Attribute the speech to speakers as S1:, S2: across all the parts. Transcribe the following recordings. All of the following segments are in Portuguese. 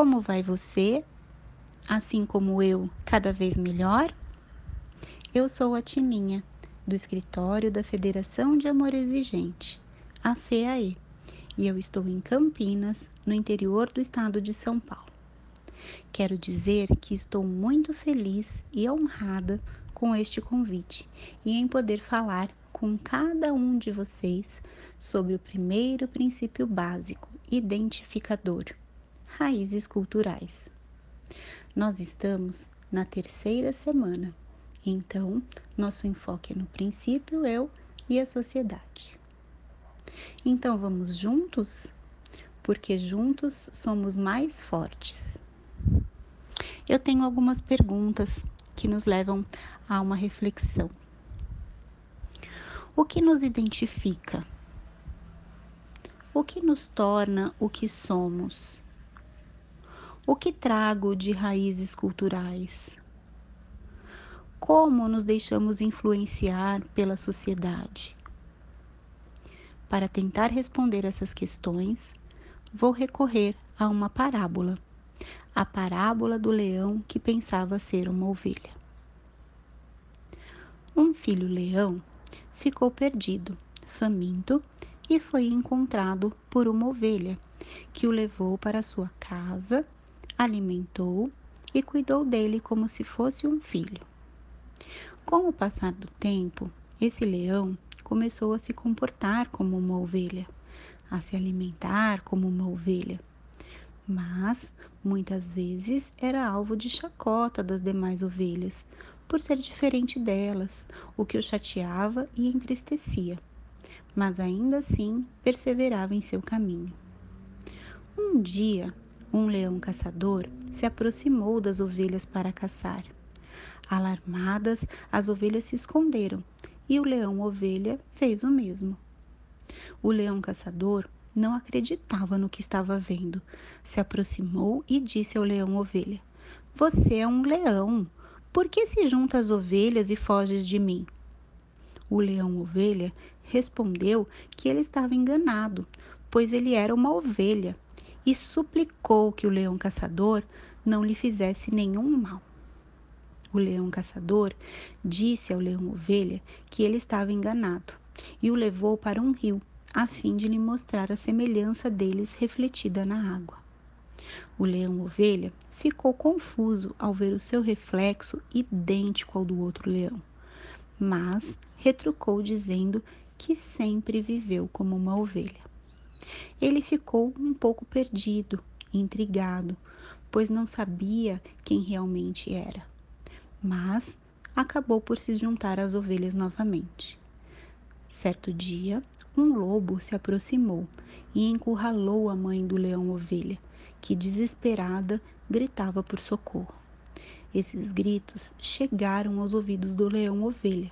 S1: Como vai você? Assim como eu, cada vez melhor? Eu sou a Tininha, do escritório da Federação de Amor Exigente, a FEAE, e eu estou em Campinas, no interior do estado de São Paulo. Quero dizer que estou muito feliz e honrada com este convite e em poder falar com cada um de vocês sobre o primeiro princípio básico, identificador: raízes culturais. Nós estamos na terceira semana, então nosso enfoque é no princípio eu e a sociedade. Então vamos juntos? Porque juntos somos mais fortes. Eu tenho algumas perguntas que nos levam a uma reflexão. O que nos identifica? O que nos torna o que somos? O que trago de raízes culturais? Como nos deixamos influenciar pela sociedade? Para tentar responder essas questões, vou recorrer a uma parábola, a parábola do leão que pensava ser uma ovelha. Um filho leão ficou perdido, faminto, e foi encontrado por uma ovelha, que o levou para sua casa, alimentou e cuidou dele como se fosse um filho. Com o passar do tempo, esse leão começou a se comportar como uma ovelha, a se alimentar como uma ovelha. Mas muitas vezes era alvo de chacota das demais ovelhas, por ser diferente delas, o que o chateava e entristecia. Mas ainda assim perseverava em seu caminho. Um dia, um leão caçador se aproximou das ovelhas para caçar. Alarmadas, as ovelhas se esconderam e o leão-ovelha fez o mesmo. O leão caçador não acreditava no que estava vendo. Se aproximou e disse ao leão-ovelha: Você é um leão. Por que se junta às ovelhas e foges de mim? O leão-ovelha respondeu que ele estava enganado, pois ele era uma ovelha, e suplicou que o leão caçador não lhe fizesse nenhum mal. O leão caçador disse ao leão ovelha que ele estava enganado e o levou para um rio, a fim de lhe mostrar a semelhança deles refletida na água. O leão ovelha ficou confuso ao ver o seu reflexo idêntico ao do outro leão, mas retrucou dizendo que sempre viveu como uma ovelha. Ele ficou um pouco perdido, intrigado, pois não sabia quem realmente era mas acabou por se juntar às ovelhas novamente. Certo dia, um lobo se aproximou e encurralou a mãe do leão-ovelha, que desesperada gritava por socorro. Esses gritos chegaram aos ouvidos do leão-ovelha,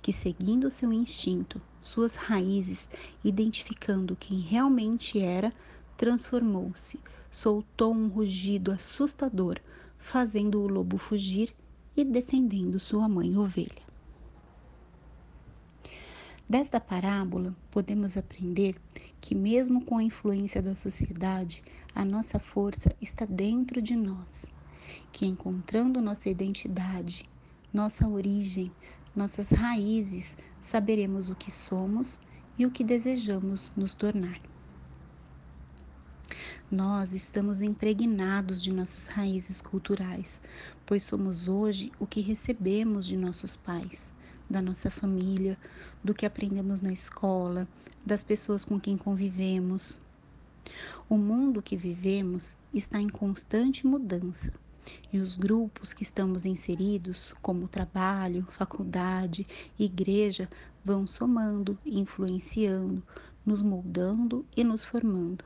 S1: que, seguindo seu instinto, suas raízes, identificando quem realmente era, transformou-se, soltou um rugido assustador, fazendo o lobo fugir e defendendo sua mãe ovelha. Desta parábola, podemos aprender que, mesmo com a influência da sociedade, a nossa força está dentro de nós, que encontrando nossa identidade, nossa origem, nossas raízes, saberemos o que somos e o que desejamos nos tornar. Nós estamos impregnados de nossas raízes culturais, pois somos hoje o que recebemos de nossos pais, da nossa família, do que aprendemos na escola, das pessoas com quem convivemos. O mundo que vivemos está em constante mudança e os grupos que estamos inseridos, como trabalho, faculdade, igreja, vão somando, influenciando, nos moldando e nos formando.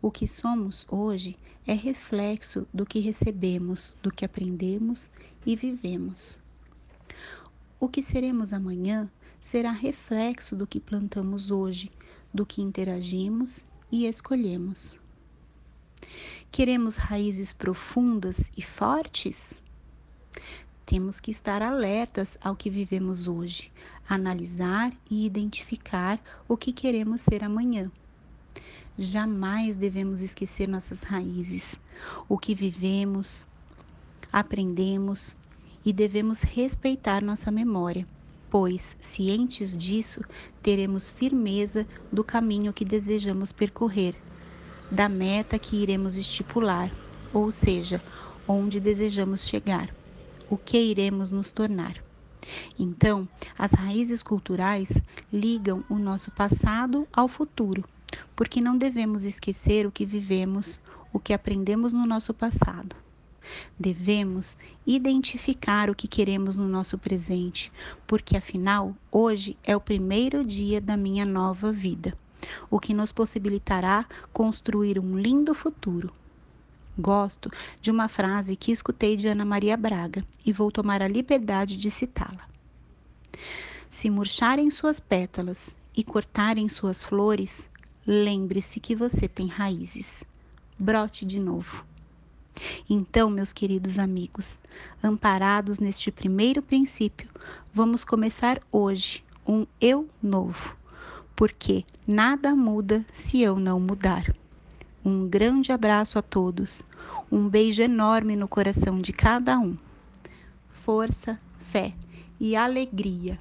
S1: O que somos hoje é reflexo do que recebemos, do que aprendemos e vivemos. O que seremos amanhã será reflexo do que plantamos hoje, do que interagimos e escolhemos. Queremos raízes profundas e fortes? Temos que estar alertas ao que vivemos hoje, analisar e identificar o que queremos ser amanhã. Jamais devemos esquecer nossas raízes, o que vivemos, aprendemos e devemos respeitar nossa memória, pois, cientes disso, teremos firmeza do caminho que desejamos percorrer, da meta que iremos estipular, ou seja, onde desejamos chegar, o que iremos nos tornar. Então, as raízes culturais ligam o nosso passado ao futuro, porque não devemos esquecer o que vivemos, o que aprendemos no nosso passado. Devemos identificar o que queremos no nosso presente, porque afinal, hoje é o primeiro dia da minha nova vida, o que nos possibilitará construir um lindo futuro. Gosto de uma frase que escutei de Ana Maria Braga e vou tomar a liberdade de citá-la. Se murcharem suas pétalas e cortarem suas flores, lembre-se que você tem raízes. Brote de novo. Então, meus queridos amigos, amparados neste primeiro princípio, vamos começar hoje um eu novo, porque nada muda se eu não mudar. Um grande abraço a todos, um beijo enorme no coração de cada um. Força, fé e alegria